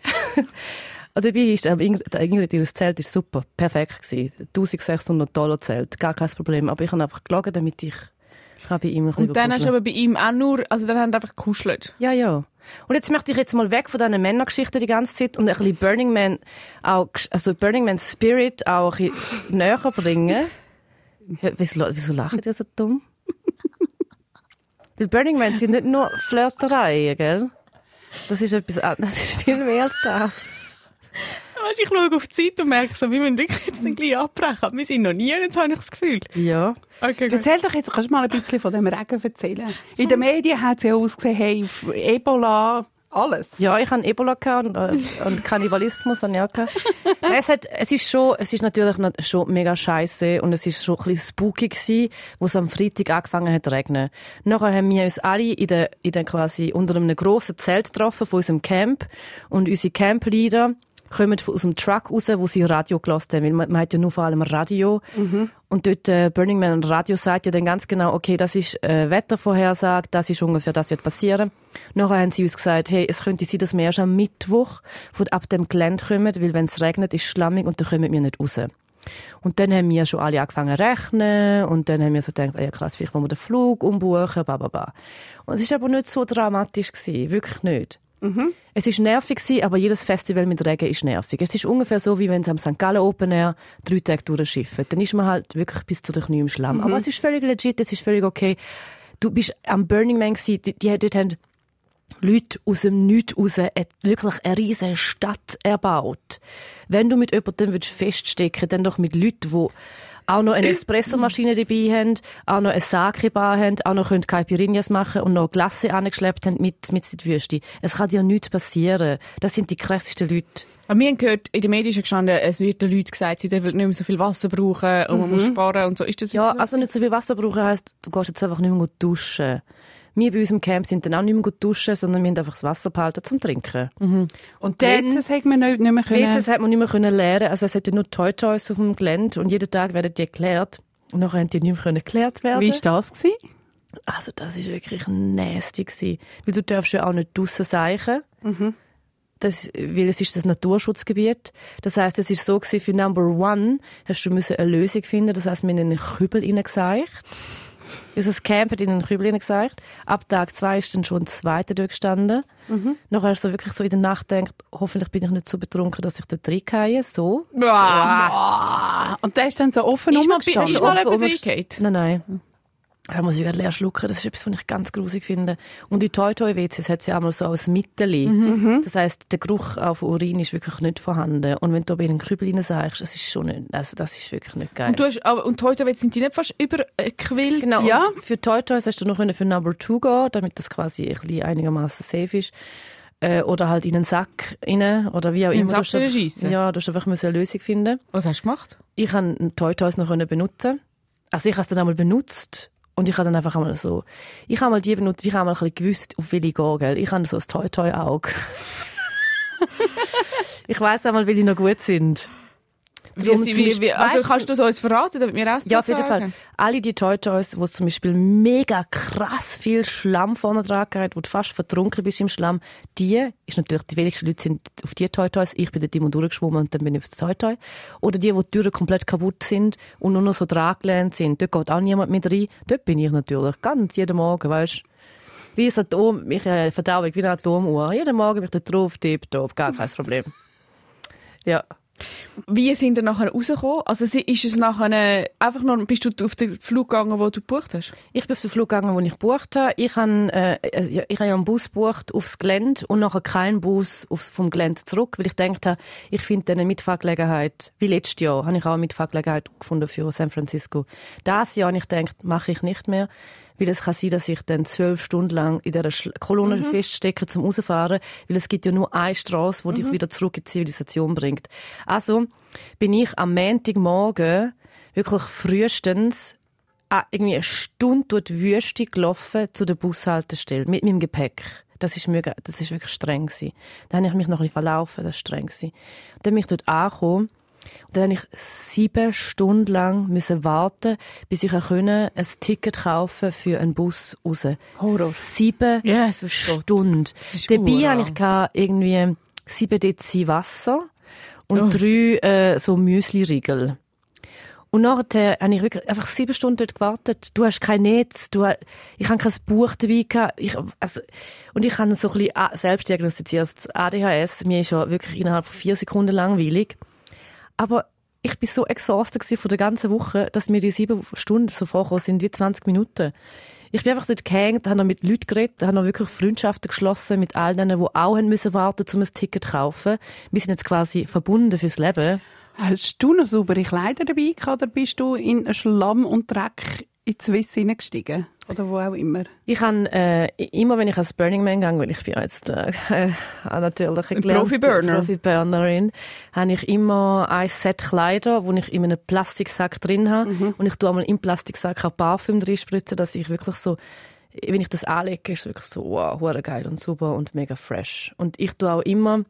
Und dabei ist aber Ingrid, ihr Zelt ist super, perfekt gewesen. 1600 Dollar Zelt, gar kein Problem. Aber ich habe einfach gelogen, damit ich kann bei ihm ein Und dann hast du kuscheln. aber bei ihm auch nur, also dann haben die einfach gekuschelt. Ja, ja. Und jetzt möchte ich jetzt mal weg von diesen Männergeschichten die ganze Zeit und ein bisschen Burning Man, auch, also Burning Man Spirit auch ein bisschen näher bringen. Wieso, wieso lachen die so dumm? Weil Burning Man sind nicht nur Flirtereien, gell? Das ist etwas <laughs> das ist viel mehr als das. Weißt, ich schaue auf die Zeit und merke so, wir müssen wirklich jetzt dann gleich abbrechen. Aber wir sind noch nie, jetzt habe ich das Gefühl. Ja. Okay, gut. Erzähl doch jetzt, kannst du mal ein bisschen von dem Regen erzählen? In den Medien hat es ja ausgesehen, hey, Ebola, alles. Ja, ich hatte Ebola gehabt und, äh, und Kannibalismus habe ich auch gehabt. Nein, es, hat, es ist schon, es ist natürlich noch, schon mega scheiße und es ist schon ein bisschen spooky gewesen, wo es am Freitag angefangen hat zu regnen. Nachher haben wir uns alle in der, in der quasi unter einem grossen Zelt getroffen von unserem Camp und unsere Campleader kommen von- aus dem Truck raus, wo sie Radio gelassen haben, weil man, man hat ja nur vor allem Radio. Und dort äh, Burning Man Radio sagt ja dann ganz genau, okay, das ist äh, Wettervorhersage, das ist ungefähr, das wird passieren. Nachher haben sie uns gesagt, hey, es könnte sein, dass wir erst am Mittwoch von ab dem Gelände kommen, weil wenn es regnet, ist es schlammig und dann kommen wir nicht raus. Und dann haben wir schon alle angefangen zu rechnen und dann haben wir so gedacht, ja krass, vielleicht wollen wir den Flug umbuchen, bla bla bla. Und es war aber nicht so dramatisch, gewesen, wirklich nicht. Es ist nervig gewesen, aber jedes Festival mit Regen ist nervig. Es ist ungefähr so, wie wenn es am St. Gallen Open Air drei Tage durchschiffen. Dann ist man halt wirklich bis zu den Knie im Schlamm. Aber es ist völlig legit, es ist völlig okay. Du bist am Burning Man gewesen, die, die, dort haben Leute aus dem Nichts raus wirklich eine riesige Stadt erbaut. Wenn du mit jemandem willst feststecken dann doch mit Leuten, die auch noch eine Espressomaschine dabei haben, auch noch eine Sake-Bar haben, auch noch können Caipirinhas machen und noch Glasse angeschleppt haben mit, mit in die Wüste. Es kann dir nichts passieren. Das sind die krassesten Leute. Aber wir haben gehört, in den Medien ist gestanden, es wird den Leuten gesagt, sie dürfen nicht mehr so viel Wasser brauchen und man muss sparen und so. Ist das Ja, also nicht so viel Wasser brauchen heisst, du gehst jetzt einfach nicht mehr duschen. Wir bei uns im Camp sind dann auch nicht mehr gut duschen, sondern wir haben einfach das Wasser behalten zum Trinken. Und dann- WCs hat man nicht, nicht mehr können. WCs hat man nicht mehr können lernen. Also es hatte nur Toy Toys auf dem Gelände und jeden Tag werden die geklärt. Und nachher haben die nicht mehr geklärt werden. Wie war das? Gewesen? Also das ist wirklich nasty gewesen. Weil du darfst ja auch nicht draussen seichen. Das, weil es ist das Naturschutzgebiet. Das heißt, es ist so gewesen, für Number One hast du müssen eine Lösung finden. Das heißt, wir haben in einen Kübel hineingeseicht. Also das Camp hat in einen Kübel hineingeseicht. Ab Tag zwei ist dann schon ein zweiter dort gestanden. Nachher hast du so wirklich so in der Nacht gedacht, hoffentlich bin ich nicht so betrunken, dass ich dort reingehe. So. Ah, und der ist dann so offen Ist mal, rumgestanden. ist mal Offen jemand? Nein, nein. Da muss ich gerade leer schlucken. Das ist etwas, was ich ganz grusig finde. Und die Toy Toy WCs hat sie einmal so als Mittel. Mhm. Das heisst, der Geruch auf Urin ist wirklich nicht vorhanden. Und wenn du aber in einen Kübel sagst, das ist schon nicht, also das ist wirklich nicht geil. Und, du hast, aber, und heute sind die nicht fast überquillt? Genau, Ja. für Toy Toys hast du noch für Number Two gehen, damit das quasi ein bisschen einigermaßen safe ist. Äh, oder halt in einen Sack rein, oder wie auch In immer. Sack Du einfach-? Ja, du musst einfach eine Lösung finden. Was hast du gemacht? ich habe Toy Toys noch können benutzen. Also ich habe es dann einmal benutzt und ich habe dann einfach einmal so, ich habe mal die benutzt, ich habe mal ein bisschen gewusst, auf welche ich gehe, gell. Ich habe so ein Toy Toy Auge. <laughs> ich weiß einmal, welche noch gut sind. Wie, Darum wie, wie, also weißt kannst du es uns verraten, damit wir auch Ja, auf jeden? Fall. Alle die Toy Toys, wo zum Beispiel mega krass viel Schlamm vorne dran hat, wo du fast vertrunken bist im Schlamm, die, ist natürlich, die wenigsten Leute sind auf die Toy Toys. Ich bin dort immer durchgeschwommen und dann bin ich auf das Toy Toy. Oder die, wo die Türen komplett kaputt sind und nur noch so dran sind. Dort geht auch niemand mit rein. Dort bin ich natürlich. Ganz jeden Morgen, weißt Wie ein Atom, ich, äh, Verdauung, wie eine Atomuhr. Jeden Morgen bin ich dort drauf, tipptopp, gar kein Problem. Ja. Wie sind ihr nachher rausgekommen? Also ist es nachher einfach nur, bist du auf den Flug gegangen, wo du gebucht hast? Ich bin auf den Flug gegangen, den ich gebucht habe. Ich habe, äh, äh, ich habe einen Bus gebucht aufs Gelände und nachher keinen Bus aufs, vom Gelände zurück, weil ich gedacht habe, ich finde eine Mitfahrgelegenheit, wie letztes Jahr, habe ich auch eine Mitfahrgelegenheit gefunden für San Francisco. Das Jahr habe ich gedacht, mache ich nicht mehr, weil es kann sein, dass ich dann zwölf Stunden lang in dieser Schla- Kolonne feststecke zum rausfahren, weil es gibt ja nur eine Straße, die dich wieder zurück in die Zivilisation bringt. Also bin ich am Montagmorgen wirklich frühestens ah, irgendwie eine Stunde durch die Wüste gelaufen zu der Bushaltestelle mit meinem Gepäck. Das ist, mega, das ist wirklich streng gewesen. Dann habe ich mich noch ein bisschen verlaufen, das ist streng gewesen. Dann bin ich dort angekommen und dann habe ich sieben Stunden lang müssen warten, bis ich können ein Ticket kaufen für einen Bus raus. Horror. Sieben Jesus Stunden. Dabei habe ich irgendwie sieben Dezi Wasser und Oh. drei äh, so Müsli-Riegel. Und nachher habe ich wirklich einfach sieben Stunden dort gewartet. Du hast kein Netz, du, ha- ich habe kein Buch dabei gehabt. Ich, also, und ich habe so ein bisschen selbst diagnostiziert, das ADHS. Mir ist ja wirklich innerhalb von vier Sekunden langweilig. Aber ich bin so exhausted von der ganzen Woche, dass mir die sieben Stunden so vorgekommen sind wie 20 Minuten. Ich bin einfach dort gehängt, habe noch mit Leuten geredet, habe noch wirklich Freundschaften geschlossen mit all denen, die auch haben müssen warten, um ein Ticket zu kaufen. Wir sind jetzt quasi verbunden fürs Leben. Hast du noch saubere Kleider dabei gehabt, oder bist du in Schlamm und Dreck in die Swiss hineingestiegen? Oder wo auch immer? Ich habe äh, immer, wenn ich als Burning Man gehe, weil ich bin ja jetzt äh, <laughs> natürlich Ein Profi-Burner. Profi-Burnerin, habe ich immer ein Set Kleider, wo ich in einem Plastiksack drin habe. Mhm. Und ich tue einmal im Plastiksack auch Parfüm drin spritzen, dass ich wirklich so, wenn ich das anlege, ist es wirklich so, wow, geil und super und mega fresh. Und ich tue auch immer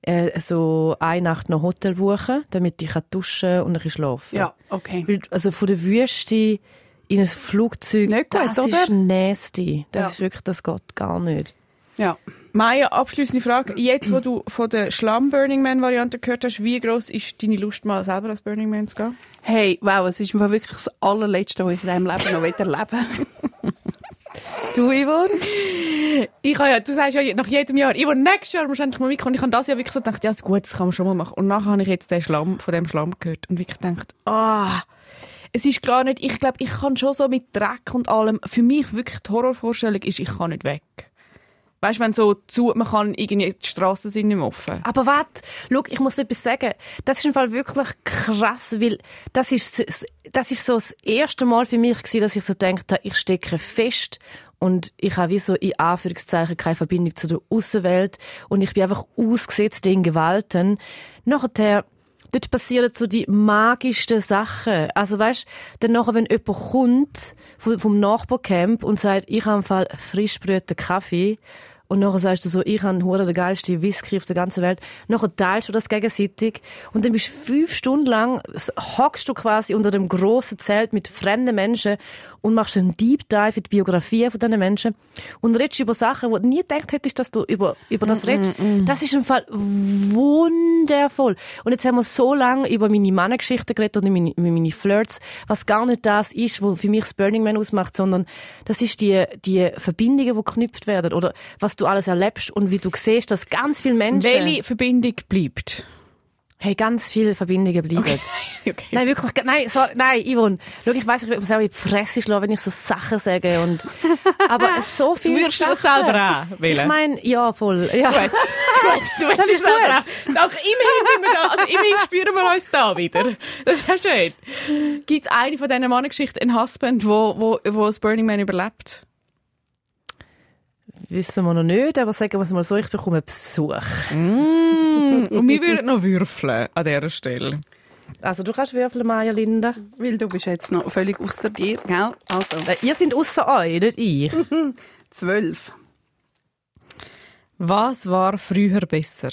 äh, so eine Nacht noch Hotel buchen, damit ich kann duschen und ein bisschen schlafen Ja, okay. weil, Also von der Wüste in ein Flugzeug, Nicht gut, das oder? ist nasty. Das Ja. ist wirklich, das geht gar nicht. Ja. Maya, abschließende Frage. Jetzt, wo du von der Schlamm-Burning Man-Variante gehört hast, wie gross ist deine Lust, mal selber als Burning Man zu gehen? Hey, wow, es ist mir wirklich das allerletzte, was ich in diesem Leben noch erleben. <laughs> Du, Yvonne? Ich habe ja, du sagst ja nach jedem Jahr, ich will nächstes Jahr musst du endlich mal mitkommen. Ich habe das Jahr wirklich so gedacht, ja, ist gut, das kann man schon mal machen. Und nachher habe ich jetzt den Schlamm, von dem Schlamm gehört und wirklich gedacht, ah, es ist gar nicht, ich glaube, ich kann schon so mit Dreck und allem, für mich wirklich die Horrorvorstellung ist, ich kann nicht weg. Weißt du, wenn so zu, man kann irgendwie, die Straßen sind nicht mehr offen. Aber warte, schau, ich muss etwas sagen. Das ist im Fall wirklich krass, weil das ist, das ist so das erste Mal für mich gewesen, dass ich so habe, ich stecke fest und ich habe wie so in Anführungszeichen keine Verbindung zu der Außenwelt und ich bin einfach ausgesetzt den Gewalten. Nachher dort passieren so die magischsten Sachen. Also weißt, dann nachher, wenn jemand kommt vom, Nachbarcamp und sagt, ich habe im Fall frisch Kaffee und nachher sagst du so, ich habe hure den geilsten Whisky auf der ganzen Welt. Nachher teilst du das gegenseitig und dann bist du fünf Stunden lang, hockst du quasi unter dem grossen Zelt mit fremden Menschen und machst einen Deep Dive in die Biografie von diesen Menschen und redest über Sachen, wo du nie gedacht hättest, dass du über, über das redest. Das ist im Fall wundervoll. Und jetzt haben wir so lange über meine Mannengeschichte geredet und meine, meine Flirts, was gar nicht das ist, was für mich das Burning Man ausmacht, sondern das ist die, die Verbindungen, die geknüpft werden oder was du alles erlebst und wie du siehst, dass ganz viele Menschen... Welche Verbindung bleibt? Hey, ganz viele Verbindungen bleiben. Okay. <laughs> okay. Nein, wirklich, nein, sorry, nein, Yvonne. Schau, ich weiss, ich würde mir selber in die Fresse schlagen, wenn ich so Sachen sage und, <laughs> aber so viel Du würdest das selber wählen? Ich meine, ja, voll, ja. Gut, <laughs> gut, du willst es selber auch. Doch, immerhin sind wir da, also immerhin spüren wir uns da wieder. Das ist ja schön. Gibt es eine von diesen Mannengeschichten, ein Husband, wo, wo, wo das Burning Man überlebt? Wissen wir noch nicht, aber sagen wir es mal so, ich bekomme Besuch. Mm, <laughs> und wir würden noch würfeln an dieser Stelle. Also du kannst würfeln, Maja Linda. Weil du bist jetzt noch völlig außer dir, gell? Also, Äh, Ihr seid außer euch, nicht ich. <laughs> zwölf. Was war früher besser?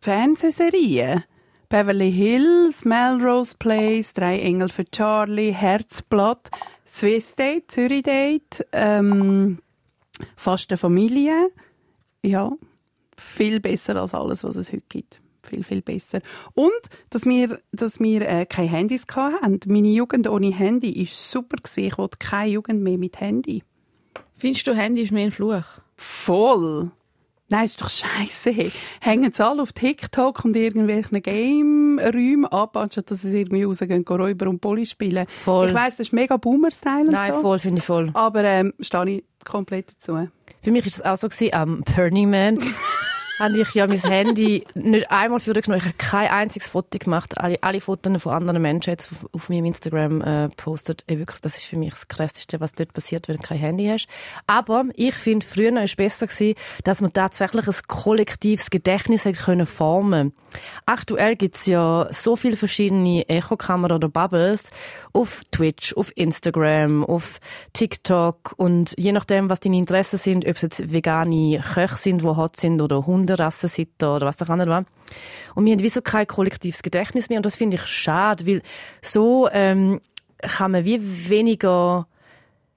Fernsehserien. Beverly Hills, Melrose Place, Drei Engel für Charlie, Herzblatt, Swiss Date, Zürich Date, ähm, Faste Familie. Ja, viel besser als alles, was es heute gibt. Viel, viel besser. Und, dass wir, dass wir äh, keine Handys hatten. Meine Jugend ohne Handy war super. Gewesen. Ich wollte keine Jugend mehr mit Handy. Findest du, Handy ist mehr ein Fluch? Voll. Nein, ist doch scheiße. Hängen sie alle auf TikTok und irgendwelchen Game-Räumen ab, anstatt dass sie irgendwie rausgehen, gehen Räuber und Poli spielen. Voll. Ich weiss, das ist mega Boomer-Style und Nein, so. voll, finde ich voll. Aber ähm, stehe ich komplett dazu. Für mich war es auch so gewesen, am Burning Man. <laughs> habe ich ja mein Handy nicht einmal für genommen. Ich habe kein einziges Foto gemacht. Alle, alle Fotos von anderen Menschen jetzt auf, auf meinem Instagram äh, postet. Ey, wirklich, das ist für mich das Krasseste, was dort passiert, wenn du kein Handy hast. Aber ich finde, früher war es besser gewesen, dass man tatsächlich ein kollektives Gedächtnis hat können formen. Aktuell gibt es ja so viele verschiedene Echokameras oder Bubbles auf Twitch, auf Instagram, auf TikTok und je nachdem, was deine Interessen sind, ob es jetzt vegane Köche sind, die hot sind oder Hunderassensitter oder was auch immer. Und wir haben wie so kein kollektives Gedächtnis mehr und das finde ich schade, weil so ähm, kann man wie weniger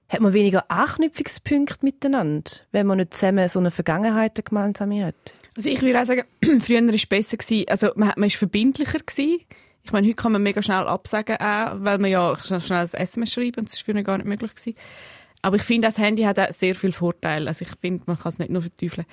hat man weniger Anknüpfungspunkte miteinander, wenn man nicht zusammen so eine Vergangenheit gemeinsam hat. Also ich würde auch sagen, <clears throat> früher war es besser. Gewesen. Also man, ist verbindlicher. Gewesen. Ich meine, heute kann man mega schnell absagen, auch, weil man ja schnell, schnell ein SMS schreiben und das war früher gar nicht möglich. Gewesen. Aber ich finde, das Handy hat auch sehr viele Vorteile. Also ich finde, man kann es nicht nur verteufeln.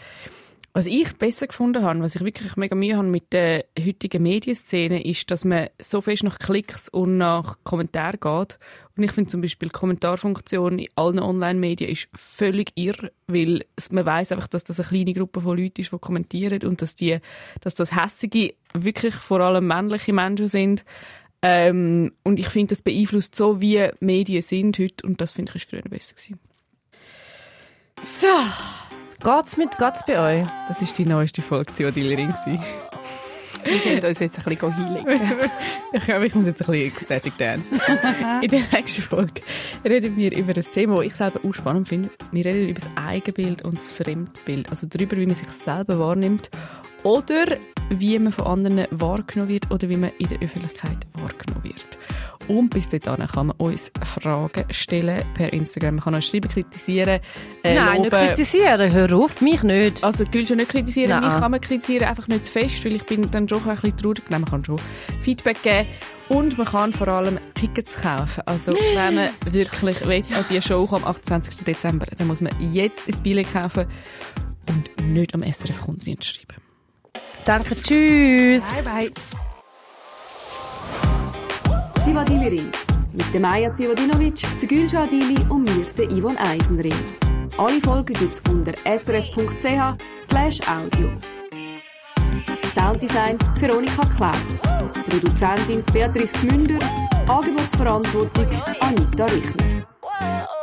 Was ich besser gefunden habe, was ich wirklich mega Mühe habe mit der heutigen Medienszene, ist, dass man so fest nach Klicks und nach Kommentaren geht. Und ich finde zum Beispiel die Kommentarfunktion in allen Online-Medien ist völlig irr, weil man weiß einfach, dass das eine kleine Gruppe von Leuten ist, die kommentieren und dass die, dass das hässige wirklich vor allem männliche Menschen sind. Ähm, und ich finde, das beeinflusst so, wie Medien sind heute und das finde ich ist früher besser gewesen. So. Geht's mit, geht's bei euch? Das ist die neueste Folge zu Adillerin. Wir gehen uns jetzt ein bisschen hinlegen. <laughs> Ich glaube, ich muss jetzt ein bisschen Ecstatic Dance. <laughs> In der nächsten Folge reden wir über ein Thema, das ich selber auch spannend finde. Wir reden über das Eigenbild und das Fremdbild. Also darüber, wie man sich selber wahrnimmt oder wie man von anderen wahrgenommen wird oder wie man in der Öffentlichkeit wahrgenommen wird. Und bis dahin kann man uns Fragen stellen per Instagram. Man kann uns schreiben, kritisieren, äh, Nein, nicht loben. kritisieren. Hör auf, mich nicht. Also, du schon nicht kritisieren, Nein. mich kann man kritisieren, einfach nicht zu fest, weil ich bin dann schon ein bisschen traurig. Nein, man kann schon Feedback geben. Und man kann vor allem Tickets kaufen. Also, wenn man wirklich will, an die Show kommt, am 28. Dezember, dann muss man jetzt ins Billett kaufen und nicht am SRF Kundendienst schreiben. Danke, tschüss. Bye, bye. Zivadili-Ring. Mit der Maja Zivadinovic, der Gülşah Adili und mir, der Yvonne Eisenring. Alle Folgen gibt's unter srf.ch audio. Sounddesign Veronika Klaus. Produzentin Beatrice Gmünder. Angebotsverantwortung Anita Richner.